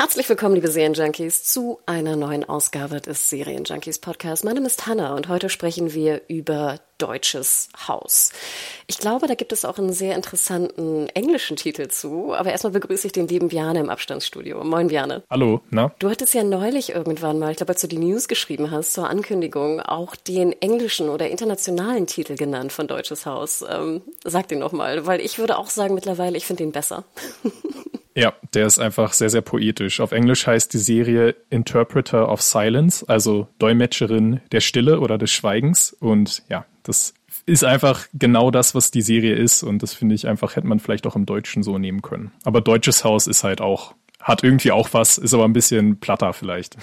Herzlich willkommen, liebe Serienjunkies, zu einer neuen Ausgabe des Serienjunkies Podcast. Mein Name ist Hanna und heute sprechen wir über Deutsches Haus. Ich glaube, da gibt es auch einen sehr interessanten englischen Titel zu, aber erstmal begrüße ich den lieben Bjane im Abstandsstudio. Moin, Bjane. Hallo, na? Du hattest ja neulich irgendwann mal, ich glaube, als du die News geschrieben hast, zur Ankündigung, auch den englischen oder internationalen Titel genannt von Deutsches Haus. Ähm, sag den nochmal, weil ich würde auch sagen mittlerweile, ich finde den besser. Ja, der ist einfach sehr, sehr poetisch. Auf Englisch heißt die Serie Interpreter of Silence, also Dolmetscherin der Stille oder des Schweigens. Und ja, das ist einfach genau das, was die Serie ist. Und das finde ich einfach, hätte man vielleicht auch im Deutschen so nehmen können. Aber Deutsches Haus ist halt auch, hat irgendwie auch was, ist aber ein bisschen platter vielleicht.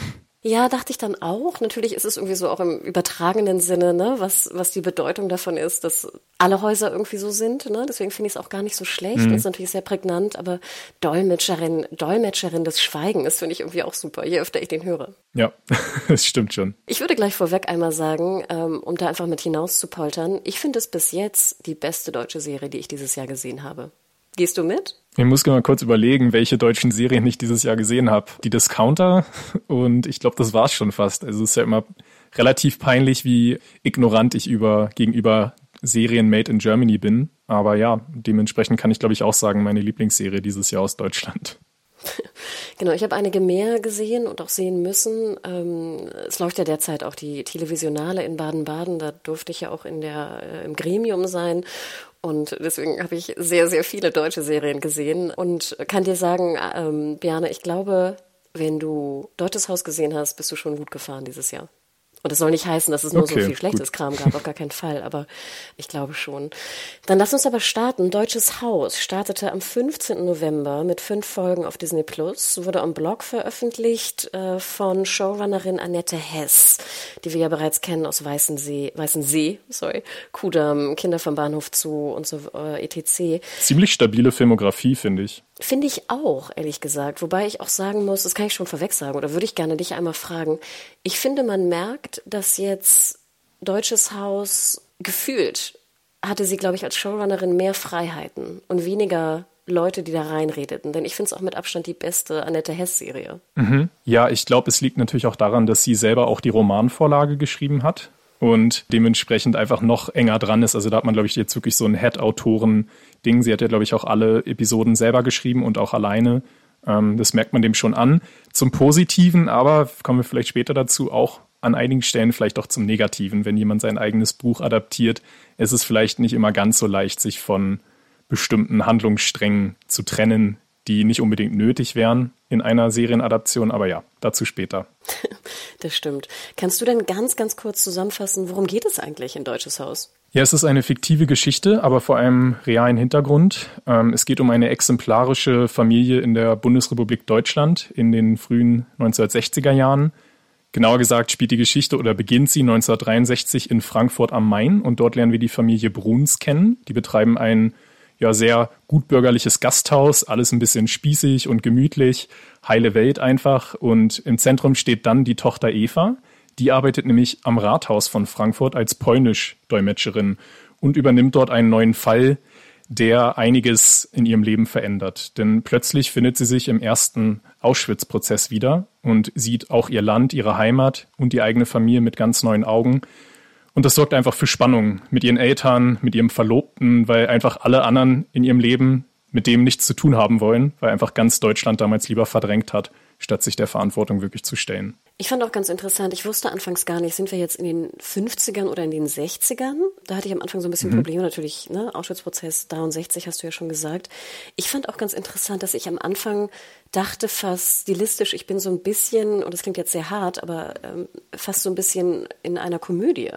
Ja, dachte ich dann auch. Natürlich ist es irgendwie so auch im übertragenen Sinne, ne, was, was die Bedeutung davon ist, dass alle Häuser irgendwie so sind. Ne? Deswegen finde ich es auch gar nicht so schlecht. Mhm. Das ist natürlich sehr prägnant, aber Dolmetscherin, Dolmetscherin des Schweigens finde ich irgendwie auch super, je öfter ich den höre. Ja, das stimmt schon. Ich würde gleich vorweg einmal sagen, ähm, um da einfach mit hinaus zu poltern, ich finde es bis jetzt die beste deutsche Serie, die ich dieses Jahr gesehen habe. Gehst du mit? Ich muss mal kurz überlegen, welche deutschen Serien ich dieses Jahr gesehen habe. Die Discounter und ich glaube, das war's schon fast. Also es ist ja immer relativ peinlich, wie ignorant ich über gegenüber Serien made in Germany bin. Aber ja, dementsprechend kann ich glaube ich auch sagen, meine Lieblingsserie dieses Jahr aus Deutschland. Genau, ich habe einige mehr gesehen und auch sehen müssen. Ähm, es läuft ja derzeit auch die Televisionale in Baden-Baden. Da durfte ich ja auch in der, äh, im Gremium sein. Und deswegen habe ich sehr, sehr viele deutsche Serien gesehen und kann dir sagen, ähm, Bjane, ich glaube, wenn du Deutsches Haus gesehen hast, bist du schon gut gefahren dieses Jahr. Und das soll nicht heißen, dass es nur okay, so viel schlechtes gut. Kram gab, auf gar keinen Fall, aber ich glaube schon. Dann lass uns aber starten. Deutsches Haus startete am 15. November mit fünf Folgen auf Disney Plus, wurde am Blog veröffentlicht äh, von Showrunnerin Annette Hess, die wir ja bereits kennen aus Weißensee, Weißensee, sorry, Kudam, Kinder vom Bahnhof zu und so äh, etc. Ziemlich stabile Filmografie, finde ich. Finde ich auch, ehrlich gesagt. Wobei ich auch sagen muss, das kann ich schon vorweg sagen, oder würde ich gerne dich einmal fragen. Ich finde, man merkt, dass jetzt Deutsches Haus gefühlt hatte sie, glaube ich, als Showrunnerin mehr Freiheiten und weniger Leute, die da reinredeten. Denn ich finde es auch mit Abstand die beste Annette Hess-Serie. Mhm. Ja, ich glaube, es liegt natürlich auch daran, dass sie selber auch die Romanvorlage geschrieben hat und dementsprechend einfach noch enger dran ist. Also da hat man, glaube ich, jetzt wirklich so ein Head-Autoren-Ding. Sie hat ja, glaube ich, auch alle Episoden selber geschrieben und auch alleine. Ähm, das merkt man dem schon an. Zum Positiven, aber kommen wir vielleicht später dazu, auch an einigen Stellen vielleicht auch zum Negativen. Wenn jemand sein eigenes Buch adaptiert, ist es vielleicht nicht immer ganz so leicht, sich von bestimmten Handlungssträngen zu trennen, die nicht unbedingt nötig wären in einer Serienadaption, aber ja, dazu später. Das stimmt. Kannst du denn ganz, ganz kurz zusammenfassen, worum geht es eigentlich in Deutsches Haus? Ja, es ist eine fiktive Geschichte, aber vor einem realen Hintergrund. Ähm, es geht um eine exemplarische Familie in der Bundesrepublik Deutschland in den frühen 1960er Jahren. Genauer gesagt spielt die Geschichte oder beginnt sie 1963 in Frankfurt am Main und dort lernen wir die Familie Bruns kennen. Die betreiben ein ja sehr gutbürgerliches Gasthaus, alles ein bisschen spießig und gemütlich, heile Welt einfach. Und im Zentrum steht dann die Tochter Eva. Die arbeitet nämlich am Rathaus von Frankfurt als Polnisch-Dolmetscherin und übernimmt dort einen neuen Fall, der einiges in ihrem Leben verändert. Denn plötzlich findet sie sich im ersten Auschwitz-Prozess wieder und sieht auch ihr Land, ihre Heimat und die eigene Familie mit ganz neuen Augen und das sorgt einfach für Spannung mit ihren Eltern, mit ihrem Verlobten, weil einfach alle anderen in ihrem Leben mit dem nichts zu tun haben wollen, weil einfach ganz Deutschland damals lieber verdrängt hat, statt sich der Verantwortung wirklich zu stellen. Ich fand auch ganz interessant, ich wusste anfangs gar nicht, sind wir jetzt in den 50ern oder in den 60ern? Da hatte ich am Anfang so ein bisschen mhm. Probleme, natürlich, ne? Auschwitzprozess 63 hast du ja schon gesagt. Ich fand auch ganz interessant, dass ich am Anfang dachte fast stilistisch, ich bin so ein bisschen, und das klingt jetzt sehr hart, aber ähm, fast so ein bisschen in einer Komödie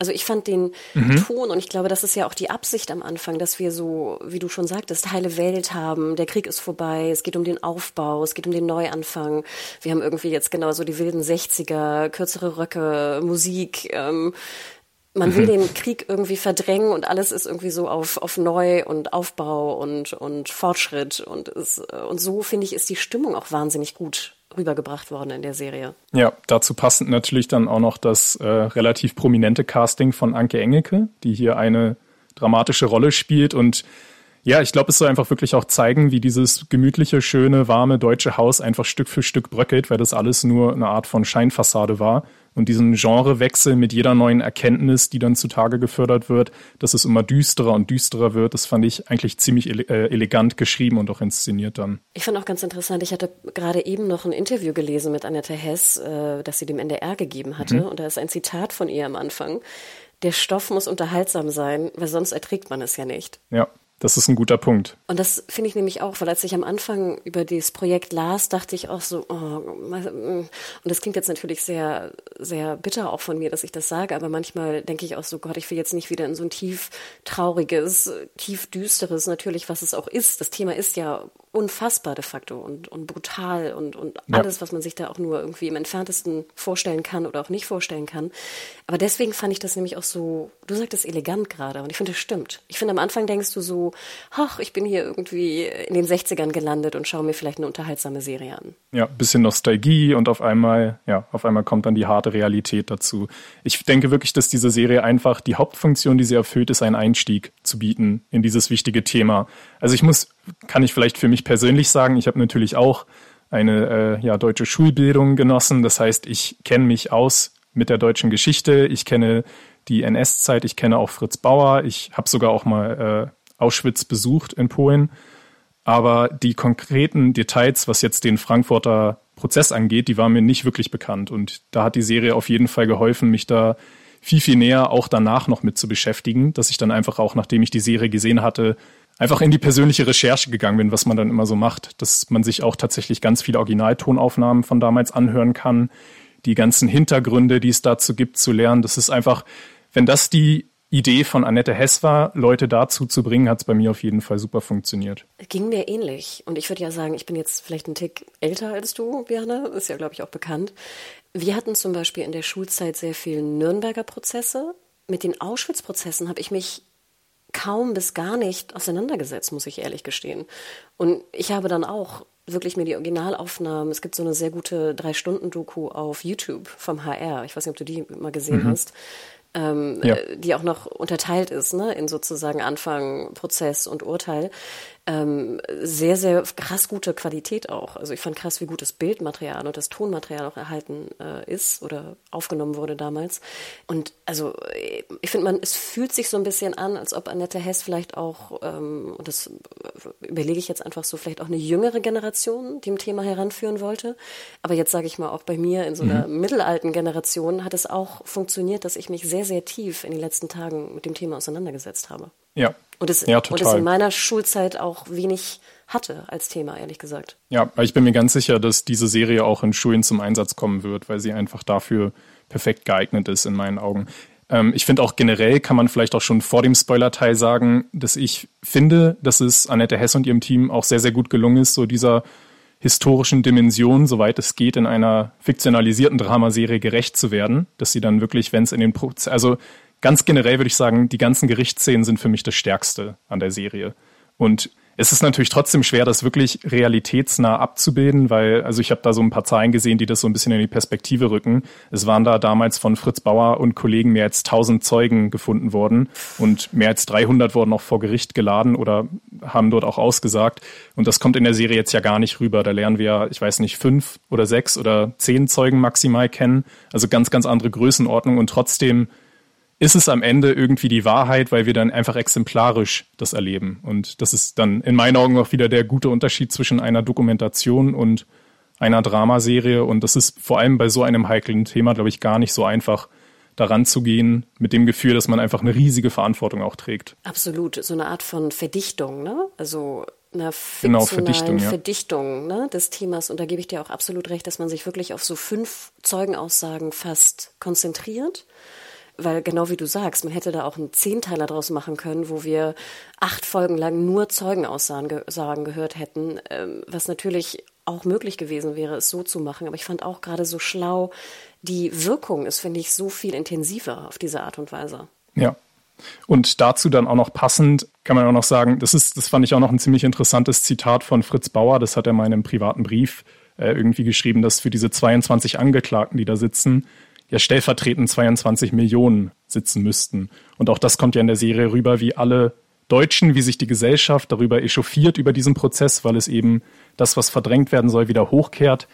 Also ich fand den mhm. Ton und ich glaube, das ist ja auch die Absicht am Anfang, dass wir so, wie du schon sagtest, heile Welt haben. Der Krieg ist vorbei. Es geht um den Aufbau. Es geht um den Neuanfang. Wir haben irgendwie jetzt genau so die wilden 60er, kürzere Röcke, Musik. Ähm, man will mhm. den Krieg irgendwie verdrängen und alles ist irgendwie so auf, auf Neu und Aufbau und, und Fortschritt und, ist, und so finde ich, ist die Stimmung auch wahnsinnig gut rübergebracht worden in der Serie. Ja, dazu passend natürlich dann auch noch das äh, relativ prominente Casting von Anke Engelke, die hier eine dramatische Rolle spielt und ja, ich glaube, es soll einfach wirklich auch zeigen, wie dieses gemütliche, schöne, warme deutsche Haus einfach Stück für Stück bröckelt, weil das alles nur eine Art von Scheinfassade war. Und diesen Genrewechsel mit jeder neuen Erkenntnis, die dann zutage gefördert wird, dass es immer düsterer und düsterer wird, das fand ich eigentlich ziemlich ele äh, elegant geschrieben und auch inszeniert dann. Ich fand auch ganz interessant, ich hatte gerade eben noch ein Interview gelesen mit Annette Hess, äh, das sie dem NDR gegeben hatte. Mhm. Und da ist ein Zitat von ihr am Anfang. Der Stoff muss unterhaltsam sein, weil sonst erträgt man es ja nicht. Ja. Das ist ein guter Punkt. Und das finde ich nämlich auch, weil als ich am Anfang über dieses Projekt las, dachte ich auch so, oh, und das klingt jetzt natürlich sehr, sehr bitter auch von mir, dass ich das sage, aber manchmal denke ich auch so, Gott, ich will jetzt nicht wieder in so ein tief trauriges, tief düsteres, natürlich, was es auch ist. Das Thema ist ja unfassbar de facto und, und brutal und, und ja. alles, was man sich da auch nur irgendwie im entferntesten vorstellen kann oder auch nicht vorstellen kann. Aber deswegen fand ich das nämlich auch so, du sagtest elegant gerade und ich finde, das stimmt. Ich finde, am Anfang denkst du so, ach, ich bin hier irgendwie in den 60ern gelandet und schaue mir vielleicht eine unterhaltsame Serie an. Ja, bisschen Nostalgie und auf einmal, ja, auf einmal kommt dann die harte Realität dazu. Ich denke wirklich, dass diese Serie einfach die Hauptfunktion, die sie erfüllt, ist, einen Einstieg zu bieten in dieses wichtige Thema. Also ich muss kann ich vielleicht für mich persönlich sagen, ich habe natürlich auch eine äh, ja, deutsche Schulbildung genossen. Das heißt, ich kenne mich aus mit der deutschen Geschichte. Ich kenne die NS-Zeit, ich kenne auch Fritz Bauer. Ich habe sogar auch mal äh, Auschwitz besucht in Polen. Aber die konkreten Details, was jetzt den Frankfurter Prozess angeht, die waren mir nicht wirklich bekannt. Und da hat die Serie auf jeden Fall geholfen, mich da viel, viel näher auch danach noch mit zu beschäftigen, dass ich dann einfach auch, nachdem ich die Serie gesehen hatte, einfach in die persönliche Recherche gegangen bin, was man dann immer so macht, dass man sich auch tatsächlich ganz viele Originaltonaufnahmen von damals anhören kann, die ganzen Hintergründe, die es dazu gibt, zu lernen. Das ist einfach, wenn das die Idee von Annette Hess war, Leute dazu zu bringen, hat es bei mir auf jeden Fall super funktioniert. Ging mir ähnlich. Und ich würde ja sagen, ich bin jetzt vielleicht ein Tick älter als du, Björn. Ist ja, glaube ich, auch bekannt. Wir hatten zum Beispiel in der Schulzeit sehr viele Nürnberger Prozesse. Mit den Auschwitz-Prozessen habe ich mich kaum bis gar nicht auseinandergesetzt, muss ich ehrlich gestehen. Und ich habe dann auch wirklich mir die Originalaufnahmen, es gibt so eine sehr gute Drei-Stunden-Doku auf YouTube vom HR, ich weiß nicht, ob du die mal gesehen mhm. hast, ähm, ja. Äh, die auch noch unterteilt ist ne, in sozusagen Anfang, Prozess und Urteil ähm, sehr, sehr krass gute Qualität auch. Also ich fand krass, wie gut das Bildmaterial und das Tonmaterial auch erhalten äh, ist oder aufgenommen wurde damals. Und also ich finde, man, es fühlt sich so ein bisschen an, als ob Annette Hess vielleicht auch, ähm, und das überlege ich jetzt einfach so, vielleicht auch eine jüngere Generation dem Thema heranführen wollte. Aber jetzt sage ich mal, auch bei mir in so einer mhm. mittelalten Generation hat es auch funktioniert, dass ich mich sehr, sehr tief in den letzten Tagen mit dem Thema auseinandergesetzt habe. Ja, und es, ja, und es in meiner Schulzeit auch wenig hatte als Thema, ehrlich gesagt. Ja, ich bin mir ganz sicher, dass diese Serie auch in Schulen zum Einsatz kommen wird, weil sie einfach dafür perfekt geeignet ist, in meinen Augen. Ähm, ich finde auch generell kann man vielleicht auch schon vor dem Spoiler-Teil sagen, dass ich finde, dass es Annette Hess und ihrem Team auch sehr, sehr gut gelungen ist, so dieser historischen Dimension, soweit es geht, in einer fiktionalisierten Dramaserie gerecht zu werden, dass sie dann wirklich, wenn es in den Prozess, also ganz generell würde ich sagen, die ganzen Gerichtsszenen sind für mich das Stärkste an der Serie. Und es ist natürlich trotzdem schwer, das wirklich realitätsnah abzubilden, weil, also ich habe da so ein paar Zahlen gesehen, die das so ein bisschen in die Perspektive rücken. Es waren da damals von Fritz Bauer und Kollegen mehr als 1000 Zeugen gefunden worden und mehr als 300 wurden auch vor Gericht geladen oder haben dort auch ausgesagt. Und das kommt in der Serie jetzt ja gar nicht rüber. Da lernen wir, ich weiß nicht, fünf oder sechs oder zehn Zeugen maximal kennen. Also ganz, ganz andere Größenordnung und trotzdem ist es am Ende irgendwie die Wahrheit, weil wir dann einfach exemplarisch das erleben. Und das ist dann in meinen Augen auch wieder der gute Unterschied zwischen einer Dokumentation und einer Dramaserie. Und das ist vor allem bei so einem heiklen Thema, glaube ich, gar nicht so einfach daran zu gehen, mit dem Gefühl, dass man einfach eine riesige Verantwortung auch trägt. Absolut, so eine Art von Verdichtung, ne? Also einer genau, Verdichtung, ja. Verdichtung ne, des Themas. Und da gebe ich dir auch absolut recht, dass man sich wirklich auf so fünf Zeugenaussagen fast konzentriert weil genau wie du sagst, man hätte da auch einen Zehnteiler draus machen können, wo wir acht Folgen lang nur Zeugenaussagen gehört hätten, ähm, was natürlich auch möglich gewesen wäre, es so zu machen. Aber ich fand auch gerade so schlau, die Wirkung ist, finde ich, so viel intensiver auf diese Art und Weise. Ja. Und dazu dann auch noch passend, kann man auch noch sagen, das ist, das fand ich auch noch ein ziemlich interessantes Zitat von Fritz Bauer, das hat er mal in einem privaten Brief äh, irgendwie geschrieben, dass für diese 22 Angeklagten, die da sitzen, ja stellvertretend 22 Millionen sitzen müssten. Und auch das kommt ja in der Serie rüber, wie alle Deutschen, wie sich die Gesellschaft darüber echauffiert über diesen Prozess, weil es eben das, was verdrängt werden soll, wieder hochkehrt.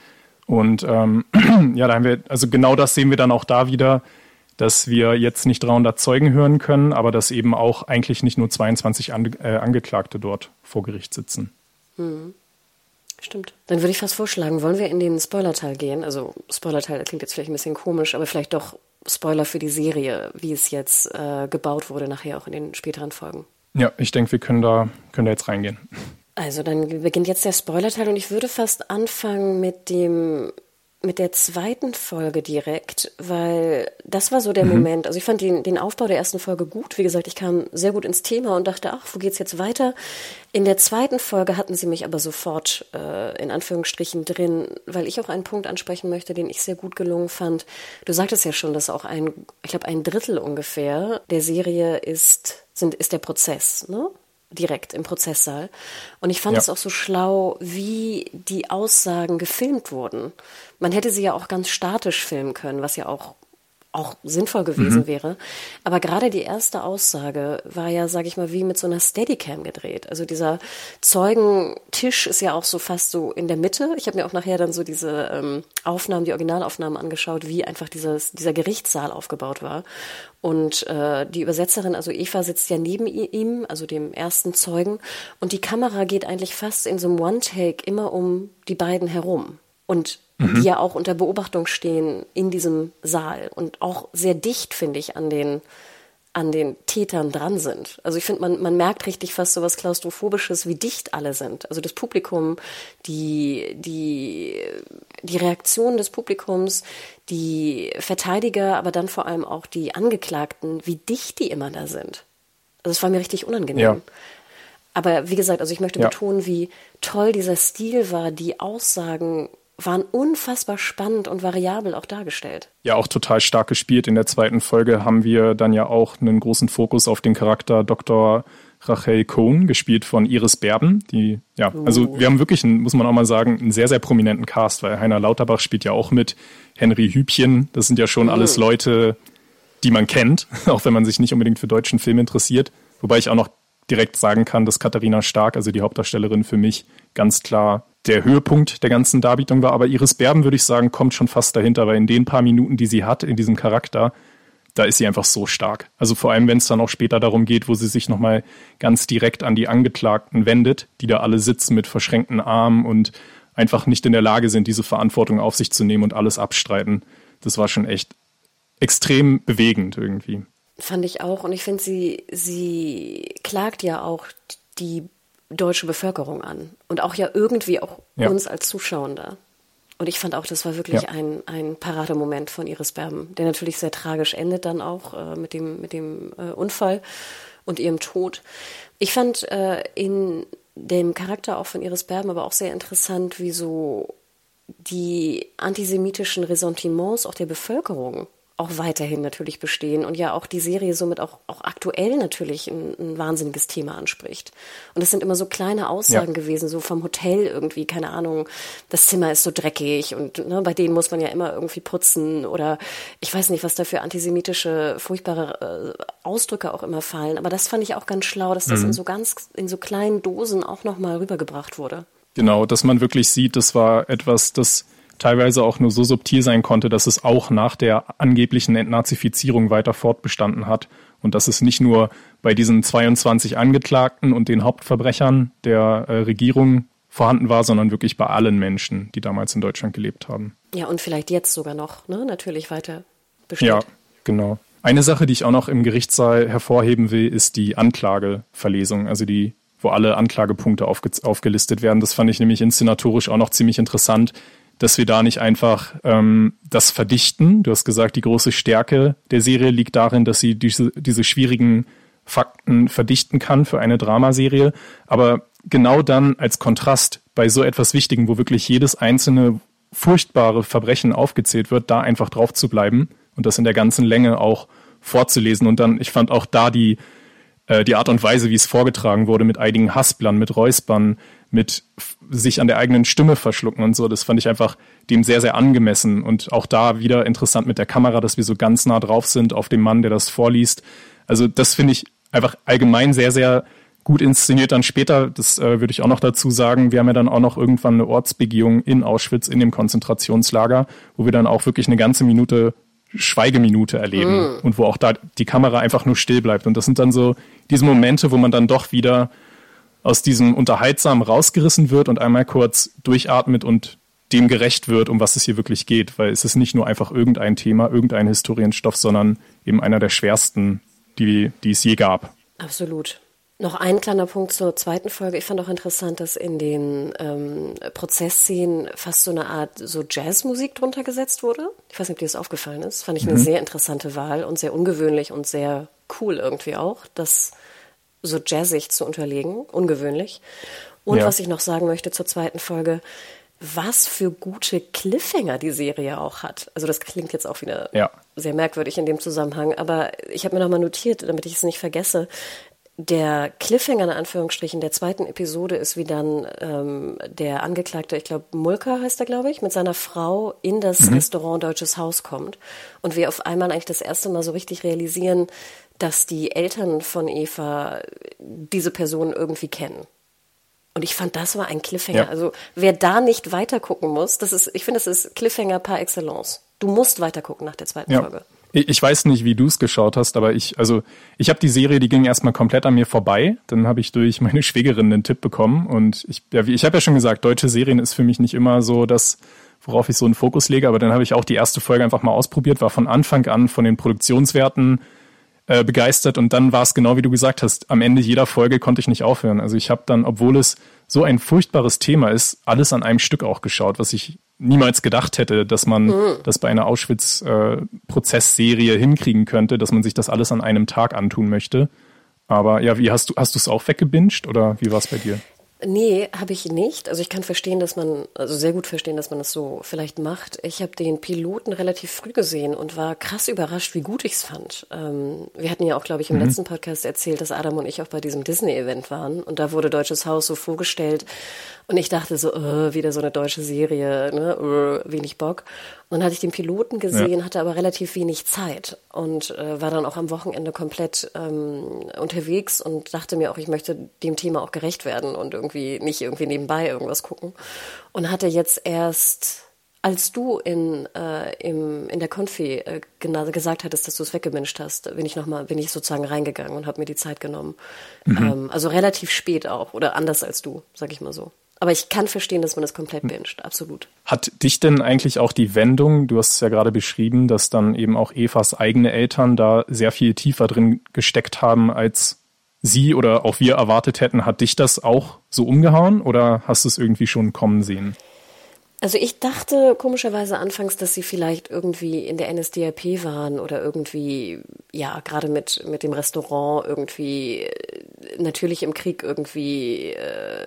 Und ähm, ja, da haben wir, also genau das sehen wir dann auch da wieder, dass wir jetzt nicht 300 Zeugen hören können, aber dass eben auch eigentlich nicht nur 22 An äh, Angeklagte dort vor Gericht sitzen. Hm. Stimmt. Dann würde ich fast vorschlagen, wollen wir in den Spoiler-Teil gehen? Also Spoiler-Teil klingt jetzt vielleicht ein bisschen komisch, aber vielleicht doch Spoiler für die Serie, wie es jetzt äh, gebaut wurde, nachher auch in den späteren Folgen. Ja, ich denke, wir können da, können da jetzt reingehen. Also dann beginnt jetzt der Spoiler-Teil und ich würde fast anfangen mit dem mit der zweiten Folge direkt, weil das war so der mhm. Moment. Also ich fand den, den Aufbau der ersten Folge gut. Wie gesagt, ich kam sehr gut ins Thema und dachte, ach, wo geht's jetzt weiter? In der zweiten Folge hatten sie mich aber sofort äh, in Anführungsstrichen drin, weil ich auch einen Punkt ansprechen möchte, den ich sehr gut gelungen fand. Du sagtest ja schon, dass auch ein, ich glaube, ein Drittel ungefähr der Serie ist, sind, ist der Prozess, ne? Direkt im Prozesssaal. Und ich fand ja. es auch so schlau, wie die Aussagen gefilmt wurden. Man hätte sie ja auch ganz statisch filmen können, was ja auch auch sinnvoll gewesen mhm. wäre. Aber gerade die erste Aussage war ja, sage ich mal, wie mit so einer Steadicam gedreht. Also dieser Zeugentisch ist ja auch so fast so in der Mitte. Ich habe mir auch nachher dann so diese ähm, Aufnahmen, die Originalaufnahmen angeschaut, wie einfach dieses, dieser Gerichtssaal aufgebaut war. Und äh, die Übersetzerin, also Eva, sitzt ja neben ihm, also dem ersten Zeugen. Und die Kamera geht eigentlich fast in so einem One-Take immer um die beiden herum. Und mhm. die ja auch unter Beobachtung stehen in diesem Saal und auch sehr dicht, finde ich, an den, an den Tätern dran sind. Also ich finde, man, man merkt richtig fast so was Klaustrophobisches, wie dicht alle sind. Also das Publikum, die, die, die Reaktion des Publikums, die Verteidiger, aber dann vor allem auch die Angeklagten, wie dicht die immer da sind. Also es war mir richtig unangenehm. Ja. Aber wie gesagt, also ich möchte ja. betonen, wie toll dieser Stil war, die Aussagen waren unfassbar spannend und variabel auch dargestellt. Ja, auch total stark gespielt. In der zweiten Folge haben wir dann ja auch einen großen Fokus auf den Charakter Dr. Rachel Cohn, gespielt von Iris Berben. Die, ja, uh. also wir haben wirklich, einen, muss man auch mal sagen, einen sehr, sehr prominenten Cast, weil Heiner Lauterbach spielt ja auch mit, Henry Hübchen, das sind ja schon uh. alles Leute, die man kennt, auch wenn man sich nicht unbedingt für deutschen Film interessiert. Wobei ich auch noch direkt sagen kann, dass Katharina Stark, also die Hauptdarstellerin, für mich ganz klar der Höhepunkt der ganzen Darbietung war. Aber Iris Berben, würde ich sagen, kommt schon fast dahinter, weil in den paar Minuten, die sie hat in diesem Charakter, da ist sie einfach so stark. Also vor allem, wenn es dann auch später darum geht, wo sie sich nochmal ganz direkt an die Angeklagten wendet, die da alle sitzen mit verschränkten Armen und einfach nicht in der Lage sind, diese Verantwortung auf sich zu nehmen und alles abstreiten. Das war schon echt extrem bewegend irgendwie. Fand ich auch. Und ich finde, sie, sie klagt ja auch die deutsche Bevölkerung an und auch ja irgendwie auch ja. uns als Zuschauender. Und ich fand auch, das war wirklich ja. ein, ein Parademoment von Iris Berben, der natürlich sehr tragisch endet dann auch äh, mit dem, mit dem äh, Unfall und ihrem Tod. Ich fand äh, in dem Charakter auch von Iris Berben aber auch sehr interessant, wie so die antisemitischen Ressentiments auch der Bevölkerung auch weiterhin natürlich bestehen und ja auch die Serie somit auch, auch aktuell natürlich ein, ein wahnsinniges Thema anspricht. Und es sind immer so kleine Aussagen ja. gewesen, so vom Hotel irgendwie, keine Ahnung, das Zimmer ist so dreckig und ne, bei denen muss man ja immer irgendwie putzen oder ich weiß nicht, was da für antisemitische, furchtbare äh, Ausdrücke auch immer fallen. Aber das fand ich auch ganz schlau, dass das mhm. in so ganz, in so kleinen Dosen auch nochmal rübergebracht wurde. Genau, dass man wirklich sieht, das war etwas, das teilweise auch nur so subtil sein konnte, dass es auch nach der angeblichen Entnazifizierung weiter fortbestanden hat und dass es nicht nur bei diesen 22 Angeklagten und den Hauptverbrechern der äh, Regierung vorhanden war, sondern wirklich bei allen Menschen, die damals in Deutschland gelebt haben. Ja, und vielleicht jetzt sogar noch, ne? natürlich weiter besteht. Ja, genau. Eine Sache, die ich auch noch im Gerichtssaal hervorheben will, ist die Anklageverlesung, also die, wo alle Anklagepunkte aufge aufgelistet werden. Das fand ich nämlich inszenatorisch auch noch ziemlich interessant, dass wir da nicht einfach ähm, das verdichten. Du hast gesagt, die große Stärke der Serie liegt darin, dass sie diese, diese schwierigen Fakten verdichten kann für eine Dramaserie. Aber genau dann als Kontrast bei so etwas Wichtigen, wo wirklich jedes einzelne furchtbare Verbrechen aufgezählt wird, da einfach drauf zu bleiben und das in der ganzen Länge auch vorzulesen. Und dann, ich fand auch da die, äh, die Art und Weise, wie es vorgetragen wurde, mit einigen Hasplern, mit Räuspern, mit sich an der eigenen Stimme verschlucken und so, das fand ich einfach dem sehr, sehr angemessen. Und auch da wieder interessant mit der Kamera, dass wir so ganz nah drauf sind auf dem Mann, der das vorliest. Also das finde ich einfach allgemein sehr, sehr gut inszeniert dann später, das äh, würde ich auch noch dazu sagen, wir haben ja dann auch noch irgendwann eine Ortsbegehung in Auschwitz in dem Konzentrationslager, wo wir dann auch wirklich eine ganze Minute Schweigeminute erleben mm. und wo auch da die Kamera einfach nur still bleibt. Und das sind dann so diese Momente, wo man dann doch wieder aus diesem Unterhaltsamen rausgerissen wird und einmal kurz durchatmet und dem gerecht wird, um was es hier wirklich geht. Weil es ist nicht nur einfach irgendein Thema, irgendein Historienstoff, sondern eben einer der schwersten, die, die es je gab. Absolut. Noch ein kleiner Punkt zur zweiten Folge. Ich fand auch interessant, dass in den ähm, Prozessszenen fast so eine Art so Jazzmusik drunter gesetzt wurde. Ich weiß nicht, ob dir das aufgefallen ist. Fand ich mhm. eine sehr interessante Wahl und sehr ungewöhnlich und sehr cool irgendwie auch, das so jazzig zu unterlegen. Ungewöhnlich. Und ja. was ich noch sagen möchte zur zweiten Folge, was für gute Cliffhanger die Serie auch hat. Also das klingt jetzt auch wieder ja. sehr merkwürdig in dem Zusammenhang, aber ich habe mir nochmal notiert, damit ich es nicht vergesse der Cliffhanger in Anführungsstrichen der zweiten Episode ist, wie dann ähm, der Angeklagte, ich glaube Mulker heißt er, glaube ich, mit seiner Frau in das mhm. Restaurant Deutsches Haus kommt und wir auf einmal eigentlich das erste Mal so richtig realisieren, dass die Eltern von Eva diese Person irgendwie kennen. Und ich fand, das war ein Cliffhanger. Ja. Also wer da nicht weitergucken muss, das ist, ich finde, das ist Cliffhanger par excellence. Du musst weitergucken nach der zweiten ja. Folge. Ich weiß nicht, wie du es geschaut hast, aber ich, also ich habe die Serie, die ging erstmal komplett an mir vorbei. Dann habe ich durch meine Schwägerin einen Tipp bekommen und ich, ja, ich habe ja schon gesagt, deutsche Serien ist für mich nicht immer so das, worauf ich so einen Fokus lege. Aber dann habe ich auch die erste Folge einfach mal ausprobiert, war von Anfang an von den Produktionswerten äh, begeistert und dann war es genau wie du gesagt hast. Am Ende jeder Folge konnte ich nicht aufhören. Also ich habe dann, obwohl es so ein furchtbares Thema ist, alles an einem Stück auch geschaut, was ich niemals gedacht hätte, dass man mhm. das bei einer Auschwitz-Prozessserie äh, hinkriegen könnte, dass man sich das alles an einem Tag antun möchte. Aber ja, wie hast du, hast du es auch weggebinged oder wie war es bei dir? Nee, habe ich nicht. Also ich kann verstehen, dass man, also sehr gut verstehen, dass man das so vielleicht macht. Ich habe den Piloten relativ früh gesehen und war krass überrascht, wie gut ich es fand. Ähm, wir hatten ja auch, glaube ich, im mhm. letzten Podcast erzählt, dass Adam und ich auch bei diesem Disney-Event waren und da wurde Deutsches Haus so vorgestellt und ich dachte so, äh, wieder so eine deutsche Serie, ne, äh, wenig Bock. Und dann hatte ich den Piloten gesehen, ja. hatte aber relativ wenig Zeit und äh, war dann auch am Wochenende komplett ähm, unterwegs und dachte mir auch, ich möchte dem Thema auch gerecht werden und irgendwie nicht irgendwie nebenbei irgendwas gucken. Und hatte jetzt erst als du in, äh, im, in der Konfi äh, gesagt hattest, dass du es weggemischt hast, bin ich noch mal, bin ich sozusagen reingegangen und habe mir die Zeit genommen. Mhm. Ähm, also relativ spät auch oder anders als du, sag ich mal so. Aber ich kann verstehen, dass man das komplett hm. binscht, absolut. Hat dich denn eigentlich auch die Wendung, du hast es ja gerade beschrieben, dass dann eben auch Evas eigene Eltern da sehr viel tiefer drin gesteckt haben, als sie oder auch wir erwartet hätten, hat dich das auch so umgehauen oder hast du es irgendwie schon kommen sehen? Also ich dachte komischerweise anfangs, dass sie vielleicht irgendwie in der NSDAP waren oder irgendwie, ja, gerade mit, mit dem Restaurant irgendwie äh, natürlich im Krieg irgendwie äh,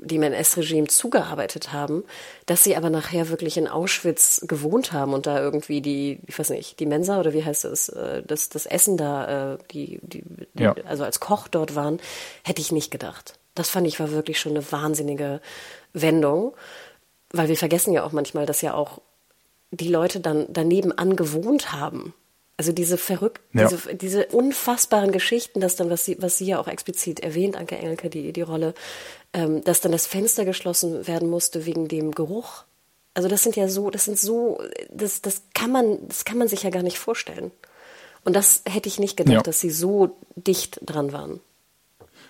dem NS-Regime zugearbeitet haben, dass sie aber nachher wirklich in Auschwitz gewohnt haben und da irgendwie die, ich weiß nicht, die Mensa oder wie heißt es, äh, das, das Essen da, äh, die, die, die ja. also als Koch dort waren, hätte ich nicht gedacht. Das fand ich war wirklich schon eine wahnsinnige Wendung weil wir vergessen ja auch manchmal, dass ja auch die Leute dann daneben angewohnt haben. Also diese verrückten, ja. diese, diese, unfassbaren Geschichten, dass dann, was sie, was sie ja auch explizit erwähnt, Anke Engelke, die, die Rolle, ähm, dass dann das Fenster geschlossen werden musste wegen dem Geruch. Also das sind ja so, das sind so, das, das kann man, das kann man sich ja gar nicht vorstellen. Und das hätte ich nicht gedacht, ja. dass sie so dicht dran waren.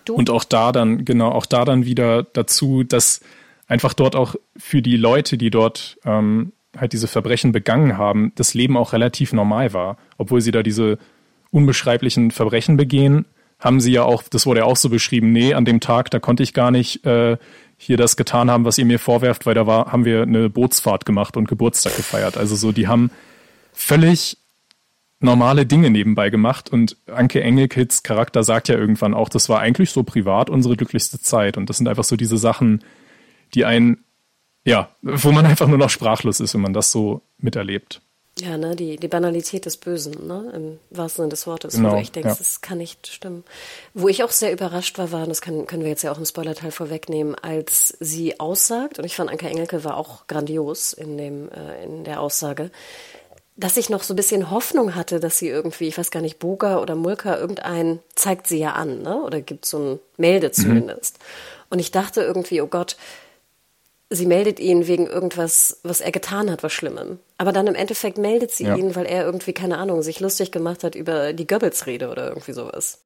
Du? Und auch da dann, genau, auch da dann wieder dazu, dass einfach dort auch für die Leute, die dort ähm, halt diese Verbrechen begangen haben, das Leben auch relativ normal war. Obwohl sie da diese unbeschreiblichen Verbrechen begehen, haben sie ja auch, das wurde ja auch so beschrieben, nee, an dem Tag, da konnte ich gar nicht äh, hier das getan haben, was ihr mir vorwerft, weil da war, haben wir eine Bootsfahrt gemacht und Geburtstag gefeiert. Also so, die haben völlig normale Dinge nebenbei gemacht und Anke Engelkits Charakter sagt ja irgendwann auch, das war eigentlich so privat unsere glücklichste Zeit und das sind einfach so diese Sachen, die einen, ja, wo man einfach nur noch sprachlos ist, wenn man das so miterlebt. Ja, ne, die, die Banalität des Bösen, ne, im wahrsten Sinne des Wortes, genau, wo du echt denkst, ja. das kann nicht stimmen. Wo ich auch sehr überrascht war, war, und das kann, können wir jetzt ja auch im Spoilerteil vorwegnehmen, als sie aussagt, und ich fand Anke Engelke war auch grandios in dem, äh, in der Aussage, dass ich noch so ein bisschen Hoffnung hatte, dass sie irgendwie, ich weiß gar nicht, Boga oder Mulka, irgendein zeigt sie ja an, ne? Oder gibt so ein Melde zumindest. Mhm. Und ich dachte irgendwie, oh Gott, sie meldet ihn wegen irgendwas, was er getan hat, was Schlimmem. Aber dann im Endeffekt meldet sie ja. ihn, weil er irgendwie, keine Ahnung, sich lustig gemacht hat über die Goebbels-Rede oder irgendwie sowas.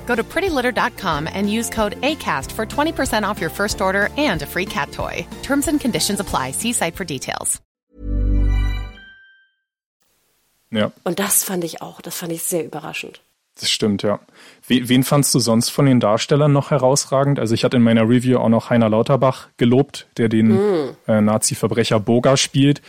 Go to prettylitter.com and use code ACAST for 20% off your first order and a free cat toy. Terms and conditions apply. See site for details. Ja. Und das fand ich auch, das fand ich sehr überraschend. Das stimmt, ja. Wen fandst du sonst von den Darstellern noch herausragend? Also ich hatte in meiner Review auch noch Heiner Lauterbach gelobt, der den mm. äh, Nazi-Verbrecher Boga spielt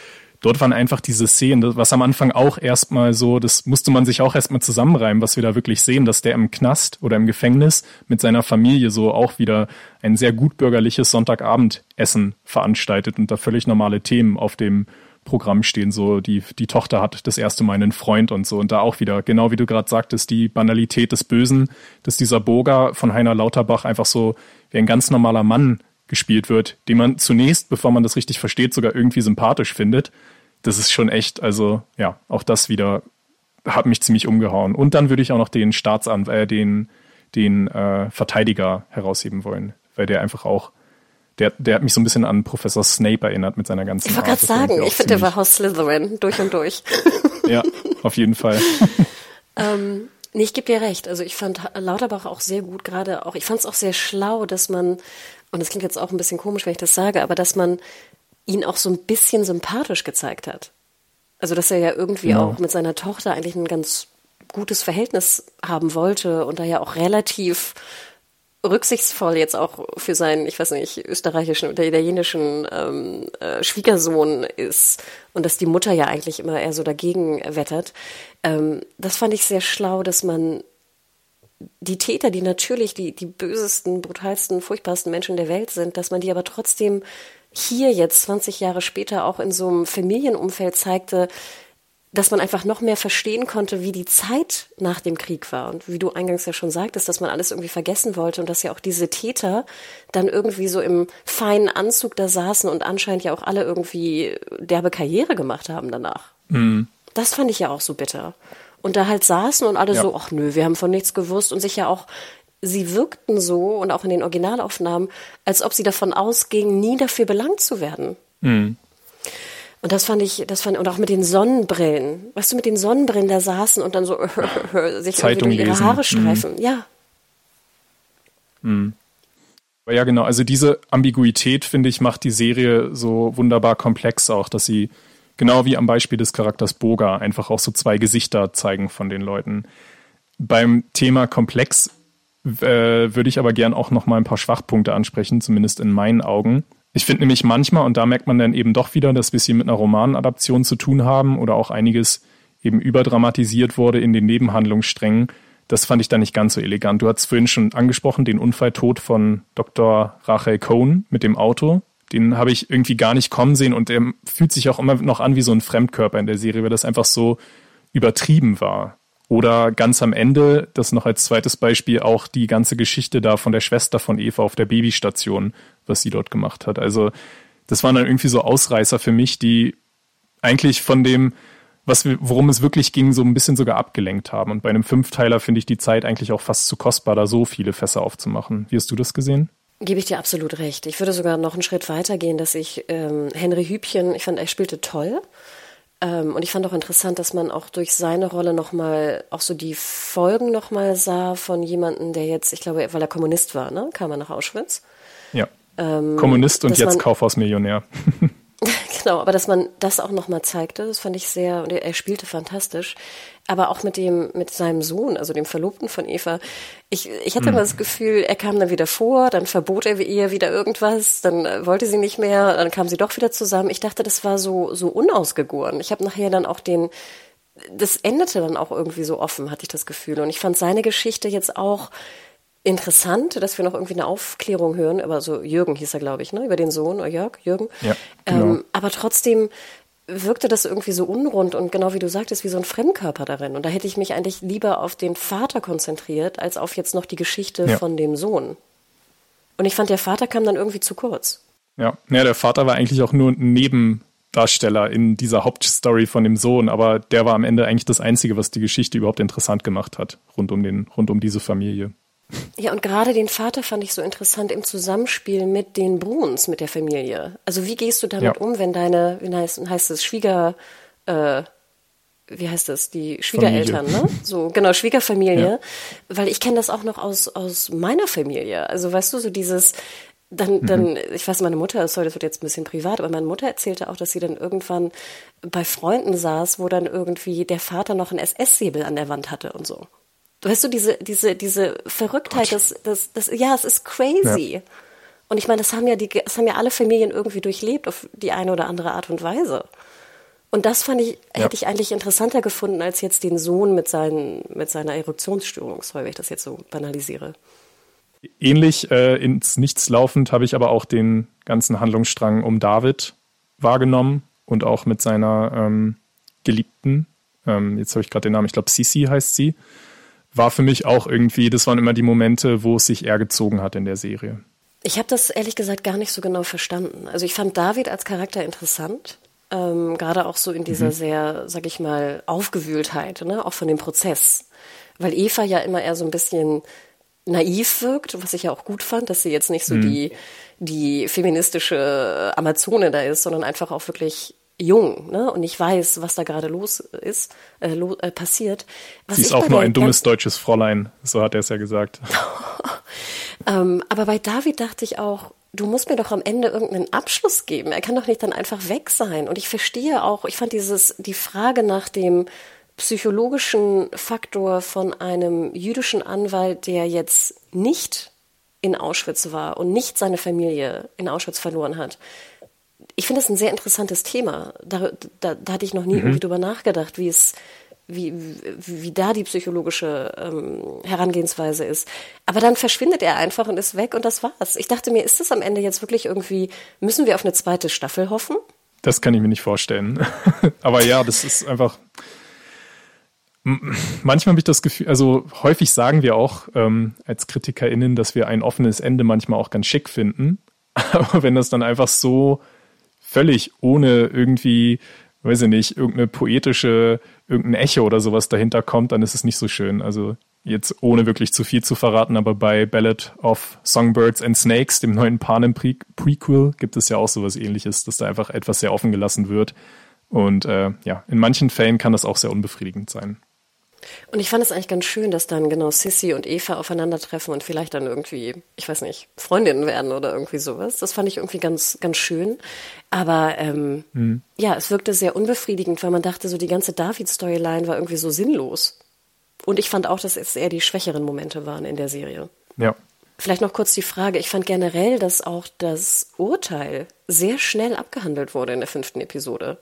dort waren einfach diese Szenen, was am Anfang auch erstmal so, das musste man sich auch erstmal zusammenreimen, was wir da wirklich sehen, dass der im Knast oder im Gefängnis mit seiner Familie so auch wieder ein sehr gutbürgerliches Sonntagabendessen veranstaltet und da völlig normale Themen auf dem Programm stehen, so die, die Tochter hat das erste Mal einen Freund und so. Und da auch wieder, genau wie du gerade sagtest, die Banalität des Bösen, dass dieser Boga von Heiner Lauterbach einfach so wie ein ganz normaler Mann gespielt wird, den man zunächst, bevor man das richtig versteht, sogar irgendwie sympathisch findet das ist schon echt, also ja, auch das wieder hat mich ziemlich umgehauen. Und dann würde ich auch noch den Staatsanwalt, äh, den, den äh, Verteidiger herausheben wollen, weil der einfach auch, der, der hat mich so ein bisschen an Professor Snape erinnert mit seiner ganzen Ich wollte gerade sagen, ich finde, der war Haus Slytherin durch und durch. ja, auf jeden Fall. ähm, nee, ich gebe dir recht. Also ich fand Lauterbach auch sehr gut, gerade auch, ich fand es auch sehr schlau, dass man, und das klingt jetzt auch ein bisschen komisch, wenn ich das sage, aber dass man ihn auch so ein bisschen sympathisch gezeigt hat. Also, dass er ja irgendwie ja. auch mit seiner Tochter eigentlich ein ganz gutes Verhältnis haben wollte und da ja auch relativ rücksichtsvoll jetzt auch für seinen, ich weiß nicht, österreichischen oder italienischen ähm, äh, Schwiegersohn ist und dass die Mutter ja eigentlich immer eher so dagegen wettert. Ähm, das fand ich sehr schlau, dass man die Täter, die natürlich die, die bösesten, brutalsten, furchtbarsten Menschen der Welt sind, dass man die aber trotzdem hier jetzt 20 Jahre später auch in so einem Familienumfeld zeigte, dass man einfach noch mehr verstehen konnte, wie die Zeit nach dem Krieg war. Und wie du eingangs ja schon sagtest, dass man alles irgendwie vergessen wollte und dass ja auch diese Täter dann irgendwie so im feinen Anzug da saßen und anscheinend ja auch alle irgendwie derbe Karriere gemacht haben danach. Mhm. Das fand ich ja auch so bitter. Und da halt saßen und alle ja. so, ach nö, wir haben von nichts gewusst und sich ja auch sie wirkten so und auch in den Originalaufnahmen, als ob sie davon ausgingen, nie dafür belangt zu werden. Mhm. Und das fand ich, das fand und auch mit den Sonnenbrillen, weißt du, mit den Sonnenbrillen da saßen und dann so sich Zeitung irgendwie durch ihre Haare streifen, mhm. ja. Mhm. Ja, genau. Also diese Ambiguität, finde ich, macht die Serie so wunderbar komplex auch, dass sie genau wie am Beispiel des Charakters Boga einfach auch so zwei Gesichter zeigen von den Leuten. Beim Thema komplex äh, würde ich aber gern auch noch mal ein paar Schwachpunkte ansprechen, zumindest in meinen Augen. Ich finde nämlich manchmal, und da merkt man dann eben doch wieder, dass wir es hier mit einer Romanadaption zu tun haben oder auch einiges eben überdramatisiert wurde in den Nebenhandlungssträngen. Das fand ich da nicht ganz so elegant. Du hast vorhin schon angesprochen, den Unfalltod von Dr. Rachel Cohn mit dem Auto. Den habe ich irgendwie gar nicht kommen sehen und der fühlt sich auch immer noch an wie so ein Fremdkörper in der Serie, weil das einfach so übertrieben war. Oder ganz am Ende, das noch als zweites Beispiel, auch die ganze Geschichte da von der Schwester von Eva auf der Babystation, was sie dort gemacht hat. Also das waren dann irgendwie so Ausreißer für mich, die eigentlich von dem, was wir, worum es wirklich ging, so ein bisschen sogar abgelenkt haben. Und bei einem Fünfteiler finde ich die Zeit eigentlich auch fast zu kostbar, da so viele Fässer aufzumachen. Wie hast du das gesehen? Gebe ich dir absolut recht. Ich würde sogar noch einen Schritt weiter gehen, dass ich ähm, Henry Hübchen, ich fand, er spielte toll. Ähm, und ich fand auch interessant, dass man auch durch seine Rolle nochmal auch so die Folgen nochmal sah von jemandem, der jetzt, ich glaube, weil er Kommunist war, ne? Kam er nach Auschwitz. Ja. Ähm, Kommunist und jetzt Kaufhausmillionär. genau, aber dass man das auch nochmal zeigte, das fand ich sehr, und er spielte fantastisch. Aber auch mit dem, mit seinem Sohn, also dem Verlobten von Eva. Ich, ich hatte hm. immer das Gefühl, er kam dann wieder vor, dann verbot er ihr wieder irgendwas, dann äh, wollte sie nicht mehr, dann kam sie doch wieder zusammen. Ich dachte, das war so, so unausgegoren. Ich habe nachher dann auch den, das endete dann auch irgendwie so offen, hatte ich das Gefühl. Und ich fand seine Geschichte jetzt auch, interessant, dass wir noch irgendwie eine Aufklärung hören, aber so Jürgen hieß er, glaube ich, ne, über den Sohn, oder Jörg, Jürgen. Ja, genau. Ähm, aber trotzdem wirkte das irgendwie so unrund und genau wie du sagtest, wie so ein Fremdkörper darin. Und da hätte ich mich eigentlich lieber auf den Vater konzentriert, als auf jetzt noch die Geschichte ja. von dem Sohn. Und ich fand, der Vater kam dann irgendwie zu kurz. Ja, ja der Vater war eigentlich auch nur ein Nebendarsteller in dieser Hauptstory von dem Sohn, aber der war am Ende eigentlich das Einzige, was die Geschichte überhaupt interessant gemacht hat, rund um, den, rund um diese Familie. Ja, und gerade den Vater fand ich so interessant im Zusammenspiel mit den Bruns, mit der Familie. Also wie gehst du damit ja. um, wenn deine, wie heißt, heißt es, Schwieger, äh, wie heißt das, die Schwiegereltern, Familie. ne? So, genau, Schwiegerfamilie. Ja. Weil ich kenne das auch noch aus, aus meiner Familie. Also weißt du, so dieses, dann, mhm. dann, ich weiß, meine Mutter, sorry, das wird jetzt ein bisschen privat, aber meine Mutter erzählte auch, dass sie dann irgendwann bei Freunden saß, wo dann irgendwie der Vater noch ein SS-Säbel an der Wand hatte und so. Weißt du, diese, diese, diese Verrücktheit, das, das, das, ja, es ist crazy. Ja. Und ich meine, das haben ja die, das haben ja alle Familien irgendwie durchlebt auf die eine oder andere Art und Weise. Und das fand ich, ja. hätte ich eigentlich interessanter gefunden als jetzt den Sohn mit, seinen, mit seiner Eruptionsstörung, sorry, wenn ich das jetzt so banalisiere. Ähnlich äh, ins Nichts laufend habe ich aber auch den ganzen Handlungsstrang um David wahrgenommen und auch mit seiner ähm, Geliebten. Ähm, jetzt habe ich gerade den Namen, ich glaube Sisi heißt sie war für mich auch irgendwie, das waren immer die Momente, wo es sich eher gezogen hat in der Serie. Ich habe das ehrlich gesagt gar nicht so genau verstanden. Also ich fand David als Charakter interessant, ähm, gerade auch so in dieser mhm. sehr, sag ich mal, Aufgewühltheit, ne? auch von dem Prozess. Weil Eva ja immer eher so ein bisschen naiv wirkt, was ich ja auch gut fand, dass sie jetzt nicht so mhm. die, die feministische Amazone da ist, sondern einfach auch wirklich jung ne, und ich weiß, was da gerade los ist, äh, lo, äh, passiert. Was Sie ist auch nur ein dummes deutsches Fräulein, so hat er es ja gesagt. ähm, aber bei David dachte ich auch, du musst mir doch am Ende irgendeinen Abschluss geben. Er kann doch nicht dann einfach weg sein. Und ich verstehe auch, ich fand dieses, die Frage nach dem psychologischen Faktor von einem jüdischen Anwalt, der jetzt nicht in Auschwitz war und nicht seine Familie in Auschwitz verloren hat, ich finde das ein sehr interessantes Thema. Da, da, da hatte ich noch nie mhm. irgendwie drüber nachgedacht, wie es, wie, wie, wie da die psychologische ähm, Herangehensweise ist. Aber dann verschwindet er einfach und ist weg und das war's. Ich dachte mir, ist das am Ende jetzt wirklich irgendwie, müssen wir auf eine zweite Staffel hoffen? Das kann ich mir nicht vorstellen. Aber ja, das ist einfach. Manchmal habe ich das Gefühl, also häufig sagen wir auch ähm, als KritikerInnen, dass wir ein offenes Ende manchmal auch ganz schick finden. Aber wenn das dann einfach so völlig ohne irgendwie, weiß ich nicht, irgendeine poetische, irgendein Echo oder sowas dahinter kommt, dann ist es nicht so schön. Also jetzt ohne wirklich zu viel zu verraten, aber bei Ballad of Songbirds and Snakes, dem neuen Panem Prequel, gibt es ja auch sowas ähnliches, dass da einfach etwas sehr offen gelassen wird. Und äh, ja, in manchen Fällen kann das auch sehr unbefriedigend sein. Und ich fand es eigentlich ganz schön, dass dann genau Sissy und Eva aufeinandertreffen und vielleicht dann irgendwie, ich weiß nicht, Freundinnen werden oder irgendwie sowas. Das fand ich irgendwie ganz, ganz schön. Aber ähm, mhm. ja, es wirkte sehr unbefriedigend, weil man dachte, so die ganze David-Storyline war irgendwie so sinnlos. Und ich fand auch, dass es eher die schwächeren Momente waren in der Serie. Ja. Vielleicht noch kurz die Frage. Ich fand generell, dass auch das Urteil sehr schnell abgehandelt wurde in der fünften Episode.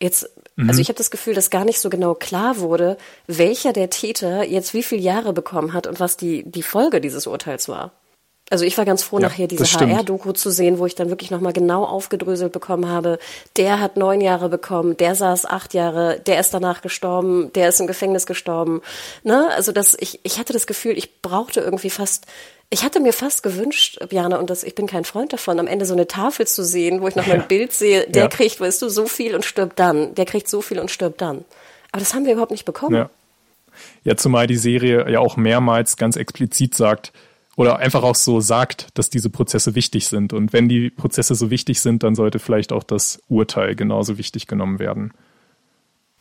Jetzt, mhm. also ich habe das Gefühl, dass gar nicht so genau klar wurde, welcher der Täter jetzt wie viele Jahre bekommen hat und was die, die Folge dieses Urteils war. Also ich war ganz froh, ja, nachher diese HR-Doku zu sehen, wo ich dann wirklich nochmal genau aufgedröselt bekommen habe. Der hat neun Jahre bekommen, der saß acht Jahre, der ist danach gestorben, der ist im Gefängnis gestorben. Ne? Also das, ich, ich hatte das Gefühl, ich brauchte irgendwie fast ich hatte mir fast gewünscht, Bjana, und das, ich bin kein Freund davon, am Ende so eine Tafel zu sehen, wo ich noch mal ein Bild sehe, der ja. kriegt, weißt du, so viel und stirbt dann, der kriegt so viel und stirbt dann. Aber das haben wir überhaupt nicht bekommen. Ja. ja, zumal die Serie ja auch mehrmals ganz explizit sagt, oder einfach auch so sagt, dass diese Prozesse wichtig sind. Und wenn die Prozesse so wichtig sind, dann sollte vielleicht auch das Urteil genauso wichtig genommen werden.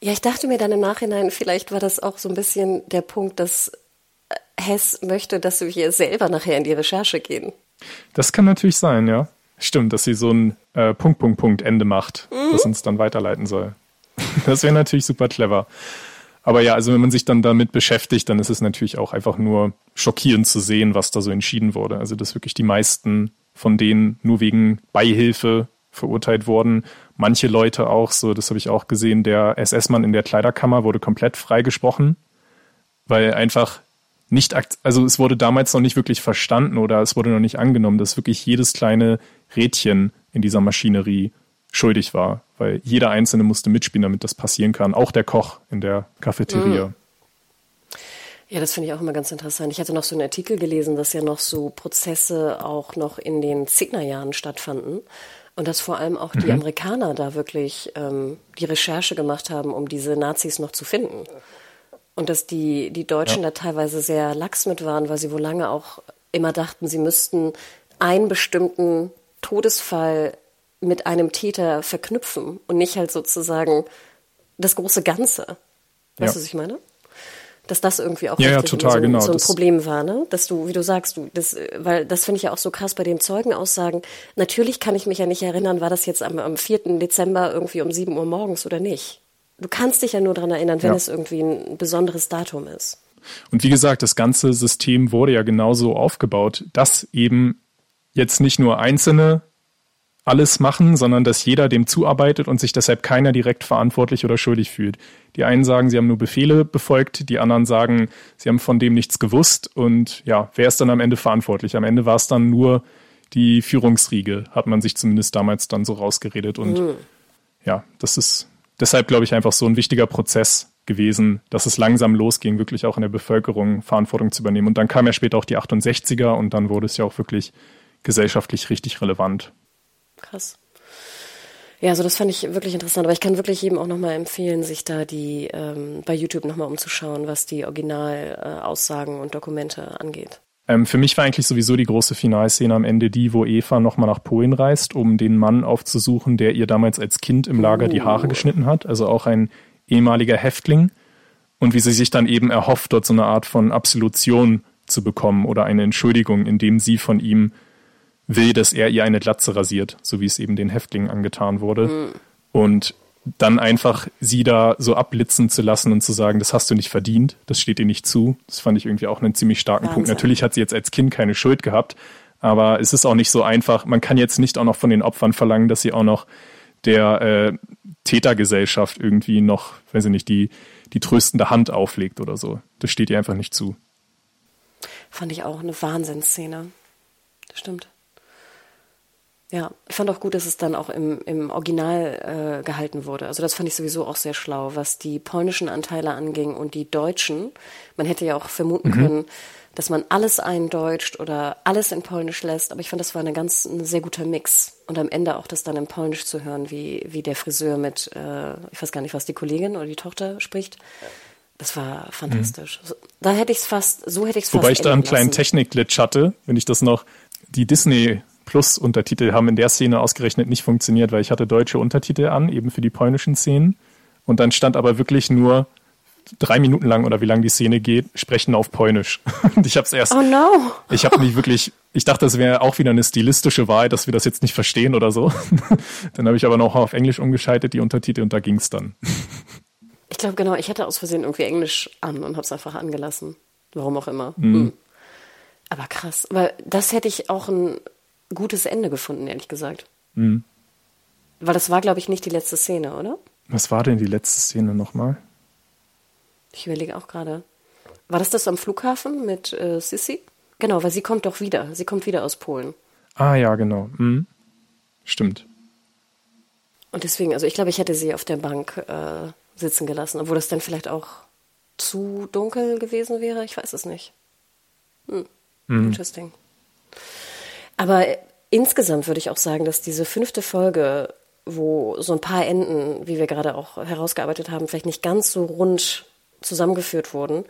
Ja, ich dachte mir dann im Nachhinein, vielleicht war das auch so ein bisschen der Punkt, dass Hess möchte, dass wir selber nachher in die Recherche gehen. Das kann natürlich sein, ja. Stimmt, dass sie so ein äh, Punkt, Punkt, Punkt Ende macht, mhm. das uns dann weiterleiten soll. das wäre natürlich super clever. Aber ja, also wenn man sich dann damit beschäftigt, dann ist es natürlich auch einfach nur schockierend zu sehen, was da so entschieden wurde. Also dass wirklich die meisten von denen nur wegen Beihilfe verurteilt wurden. Manche Leute auch, so das habe ich auch gesehen, der SS-Mann in der Kleiderkammer wurde komplett freigesprochen, weil einfach nicht, also es wurde damals noch nicht wirklich verstanden oder es wurde noch nicht angenommen, dass wirklich jedes kleine Rädchen in dieser Maschinerie schuldig war, weil jeder Einzelne musste mitspielen, damit das passieren kann. Auch der Koch in der Cafeteria. Mhm. Ja, das finde ich auch immer ganz interessant. Ich hatte noch so einen Artikel gelesen, dass ja noch so Prozesse auch noch in den Zehnerjahren stattfanden. Und dass vor allem auch die mhm. Amerikaner da wirklich ähm, die Recherche gemacht haben, um diese Nazis noch zu finden. Und dass die, die Deutschen ja. da teilweise sehr lax mit waren, weil sie wohl lange auch immer dachten, sie müssten einen bestimmten Todesfall mit einem Täter verknüpfen und nicht halt sozusagen das große Ganze. Weißt ja. du, was ich meine? Dass das irgendwie auch ja, ja, total, so, genau. so ein Problem war, ne? Dass du, wie du sagst, du, das, weil das finde ich ja auch so krass bei den Zeugenaussagen. Natürlich kann ich mich ja nicht erinnern, war das jetzt am, am 4. Dezember irgendwie um 7 Uhr morgens oder nicht. Du kannst dich ja nur daran erinnern, wenn ja. es irgendwie ein besonderes Datum ist. Und wie gesagt, das ganze System wurde ja genauso aufgebaut, dass eben jetzt nicht nur Einzelne alles machen, sondern dass jeder dem zuarbeitet und sich deshalb keiner direkt verantwortlich oder schuldig fühlt. Die einen sagen, sie haben nur Befehle befolgt, die anderen sagen, sie haben von dem nichts gewusst und ja, wer ist dann am Ende verantwortlich? Am Ende war es dann nur die Führungsriege, hat man sich zumindest damals dann so rausgeredet und mhm. ja, das ist deshalb, glaube ich, einfach so ein wichtiger Prozess gewesen, dass es langsam losging, wirklich auch in der Bevölkerung Verantwortung zu übernehmen. Und dann kam ja später auch die 68er und dann wurde es ja auch wirklich gesellschaftlich richtig relevant. Krass. Ja, also das fand ich wirklich interessant, aber ich kann wirklich jedem auch nochmal empfehlen, sich da die ähm, bei YouTube nochmal umzuschauen, was die Originalaussagen äh, und Dokumente angeht. Ähm, für mich war eigentlich sowieso die große Finalszene am Ende die, wo Eva nochmal nach Polen reist, um den Mann aufzusuchen, der ihr damals als Kind im Lager oh. die Haare oh. geschnitten hat, also auch ein ehemaliger Häftling. Und wie sie sich dann eben erhofft, dort so eine Art von Absolution zu bekommen oder eine Entschuldigung, indem sie von ihm will, dass er ihr eine Glatze rasiert, so wie es eben den Häftlingen angetan wurde. Mhm. Und dann einfach sie da so abblitzen zu lassen und zu sagen, das hast du nicht verdient, das steht dir nicht zu. Das fand ich irgendwie auch einen ziemlich starken Wahnsinn. Punkt. Natürlich hat sie jetzt als Kind keine Schuld gehabt, aber es ist auch nicht so einfach. Man kann jetzt nicht auch noch von den Opfern verlangen, dass sie auch noch der äh, Tätergesellschaft irgendwie noch, weiß ich nicht, die, die tröstende Hand auflegt oder so. Das steht ihr einfach nicht zu. Fand ich auch eine Wahnsinnsszene. Das stimmt. Ja, ich fand auch gut, dass es dann auch im, im Original äh, gehalten wurde. Also das fand ich sowieso auch sehr schlau, was die polnischen Anteile anging und die deutschen. Man hätte ja auch vermuten mhm. können, dass man alles eindeutscht oder alles in Polnisch lässt, aber ich fand, das war eine ganz, ein sehr guter Mix. Und am Ende auch das dann in Polnisch zu hören, wie, wie der Friseur mit, äh, ich weiß gar nicht, was die Kollegin oder die Tochter spricht. Das war fantastisch. Mhm. Da hätte ich es fast, so hätte ich es fast. Wobei ich da einen kleinen Technikglitch hatte, wenn ich das noch, die Disney Plus-Untertitel haben in der Szene ausgerechnet nicht funktioniert, weil ich hatte deutsche Untertitel an, eben für die polnischen Szenen. Und dann stand aber wirklich nur drei Minuten lang oder wie lang die Szene geht, sprechen auf Polnisch. Und ich habe es erst. Oh no! Ich habe mich wirklich. Ich dachte, das wäre auch wieder eine stilistische Wahl, dass wir das jetzt nicht verstehen oder so. dann habe ich aber noch auf Englisch umgeschaltet, die Untertitel, und da ging es dann. Ich glaube, genau, ich hatte aus Versehen irgendwie Englisch an und habe es einfach angelassen. Warum auch immer. Mhm. Hm. Aber krass. Weil das hätte ich auch ein gutes Ende gefunden, ehrlich gesagt. Mhm. Weil das war, glaube ich, nicht die letzte Szene, oder? Was war denn die letzte Szene nochmal? Ich überlege auch gerade. War das das am Flughafen mit äh, Sissy? Genau, weil sie kommt doch wieder. Sie kommt wieder aus Polen. Ah ja, genau. Mhm. Stimmt. Und deswegen, also ich glaube, ich hätte sie auf der Bank äh, sitzen gelassen, obwohl das dann vielleicht auch zu dunkel gewesen wäre. Ich weiß es nicht. Hm. Mhm. Interesting. Aber insgesamt würde ich auch sagen, dass diese fünfte Folge, wo so ein paar Enden, wie wir gerade auch herausgearbeitet haben, vielleicht nicht ganz so rund zusammengeführt wurden,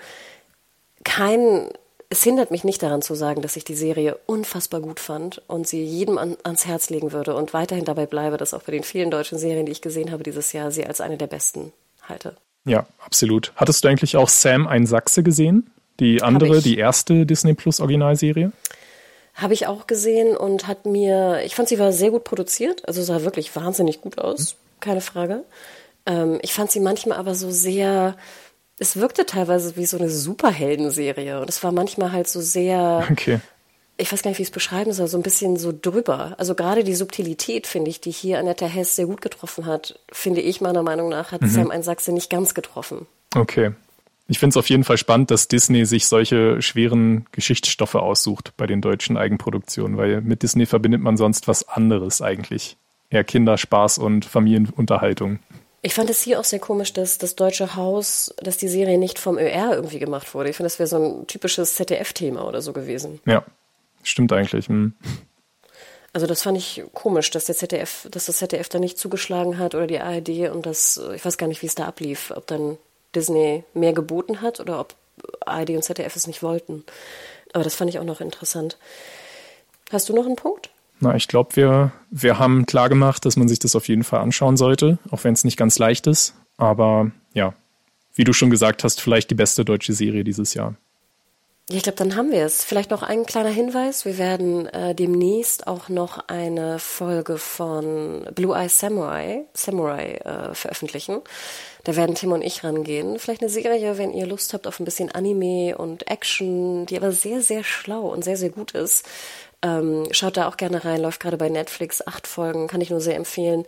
kein es hindert mich nicht daran zu sagen, dass ich die Serie unfassbar gut fand und sie jedem an, ans Herz legen würde und weiterhin dabei bleibe, dass auch bei den vielen deutschen Serien, die ich gesehen habe dieses Jahr, sie als eine der besten halte. Ja, absolut. Hattest du eigentlich auch Sam ein Sachse gesehen? Die andere, die erste Disney Plus Originalserie? Habe ich auch gesehen und hat mir, ich fand sie war sehr gut produziert, also sah wirklich wahnsinnig gut aus, keine Frage. Ähm, ich fand sie manchmal aber so sehr, es wirkte teilweise wie so eine Superheldenserie und es war manchmal halt so sehr, Okay. ich weiß gar nicht, wie ich es beschreiben soll, so ein bisschen so drüber. Also gerade die Subtilität, finde ich, die hier Annette Hess sehr gut getroffen hat, finde ich meiner Meinung nach, hat Sam ein Sachse nicht ganz getroffen. Okay. Ich finde es auf jeden Fall spannend, dass Disney sich solche schweren Geschichtsstoffe aussucht bei den deutschen Eigenproduktionen, weil mit Disney verbindet man sonst was anderes eigentlich. Eher Kinderspaß und Familienunterhaltung. Ich fand es hier auch sehr komisch, dass das Deutsche Haus, dass die Serie nicht vom ÖR irgendwie gemacht wurde. Ich finde, das wäre so ein typisches ZDF-Thema oder so gewesen. Ja, stimmt eigentlich. Hm. Also das fand ich komisch, dass der ZDF, dass das ZDF da nicht zugeschlagen hat oder die ARD und das, ich weiß gar nicht, wie es da ablief, ob dann Disney mehr geboten hat oder ob ARD und ZDF es nicht wollten. Aber das fand ich auch noch interessant. Hast du noch einen Punkt? Na, ich glaube, wir, wir haben klar gemacht, dass man sich das auf jeden Fall anschauen sollte, auch wenn es nicht ganz leicht ist. Aber ja, wie du schon gesagt hast, vielleicht die beste deutsche Serie dieses Jahr. Ja, ich glaube, dann haben wir es. Vielleicht noch ein kleiner Hinweis. Wir werden äh, demnächst auch noch eine Folge von Blue Eye Samurai, Samurai äh, veröffentlichen. Da werden Tim und ich rangehen. Vielleicht eine Serie, wenn ihr Lust habt auf ein bisschen Anime und Action, die aber sehr, sehr schlau und sehr, sehr gut ist. Ähm, schaut da auch gerne rein, läuft gerade bei Netflix, acht Folgen, kann ich nur sehr empfehlen.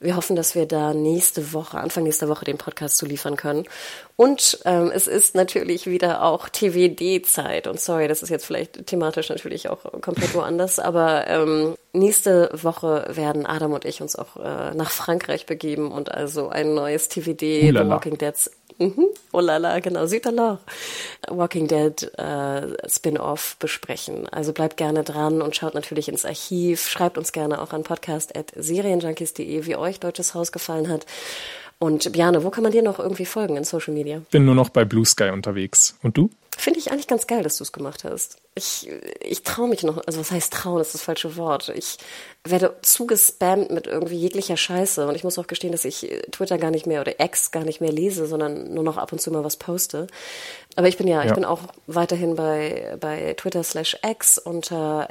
Wir hoffen, dass wir da nächste Woche, Anfang nächster Woche den Podcast zu liefern können. Und ähm, es ist natürlich wieder auch TWD-Zeit. Und sorry, das ist jetzt vielleicht thematisch natürlich auch komplett woanders, aber ähm, nächste Woche werden Adam und ich uns auch äh, nach Frankreich begeben und also ein neues TWD, Ulala. The Walking Dead Mhm. Oh la la, genau, Süderloch. Walking Dead äh, Spin-off besprechen. Also bleibt gerne dran und schaut natürlich ins Archiv. Schreibt uns gerne auch an podcast.serienjunkies.de, wie euch Deutsches Haus gefallen hat. Und Bjane, wo kann man dir noch irgendwie folgen in Social Media? Bin nur noch bei Blue Sky unterwegs. Und du? Finde ich eigentlich ganz geil, dass du es gemacht hast. Ich, ich traue mich noch, also was heißt trauen, das ist das falsche Wort. Ich werde zugespammt mit irgendwie jeglicher Scheiße und ich muss auch gestehen, dass ich Twitter gar nicht mehr oder X gar nicht mehr lese, sondern nur noch ab und zu mal was poste. Aber ich bin ja, ich Ja. bin auch weiterhin bei, bei Twitter slash X unter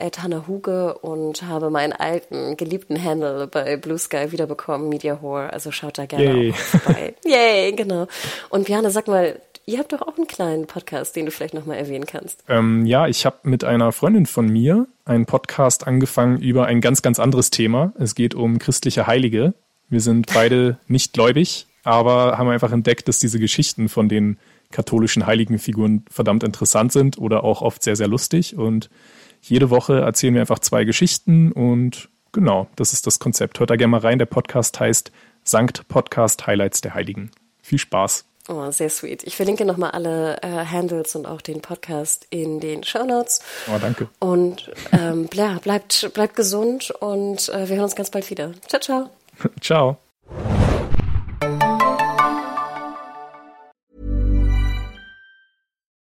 Huge und habe meinen alten, geliebten Handle bei Blue Sky wiederbekommen, Media Whore. Also schaut da gerne Yay. auch vorbei. Yay, genau. Und Bjane, sag mal, ihr habt doch auch einen kleinen Podcast, den du vielleicht nochmal erwähnen kannst. Ähm, ja, ich habe mit einer Freundin von mir einen Podcast angefangen über ein ganz, ganz anderes Thema. Es geht um christliche Heilige. Wir sind beide nicht gläubig, aber haben einfach entdeckt, dass diese Geschichten von den katholischen Heiligenfiguren verdammt interessant sind oder auch oft sehr, sehr lustig. Und jede Woche erzählen wir einfach zwei Geschichten und genau, das ist das Konzept. Hört da gerne mal rein. Der Podcast heißt Sankt Podcast Highlights der Heiligen. Viel Spaß. Oh, sehr sweet. Ich verlinke nochmal alle äh, Handles und auch den Podcast in den Show Notes. Oh, danke. Und ähm, ja, bleibt, bleibt gesund und äh, wir hören uns ganz bald wieder. Ciao, ciao. Ciao.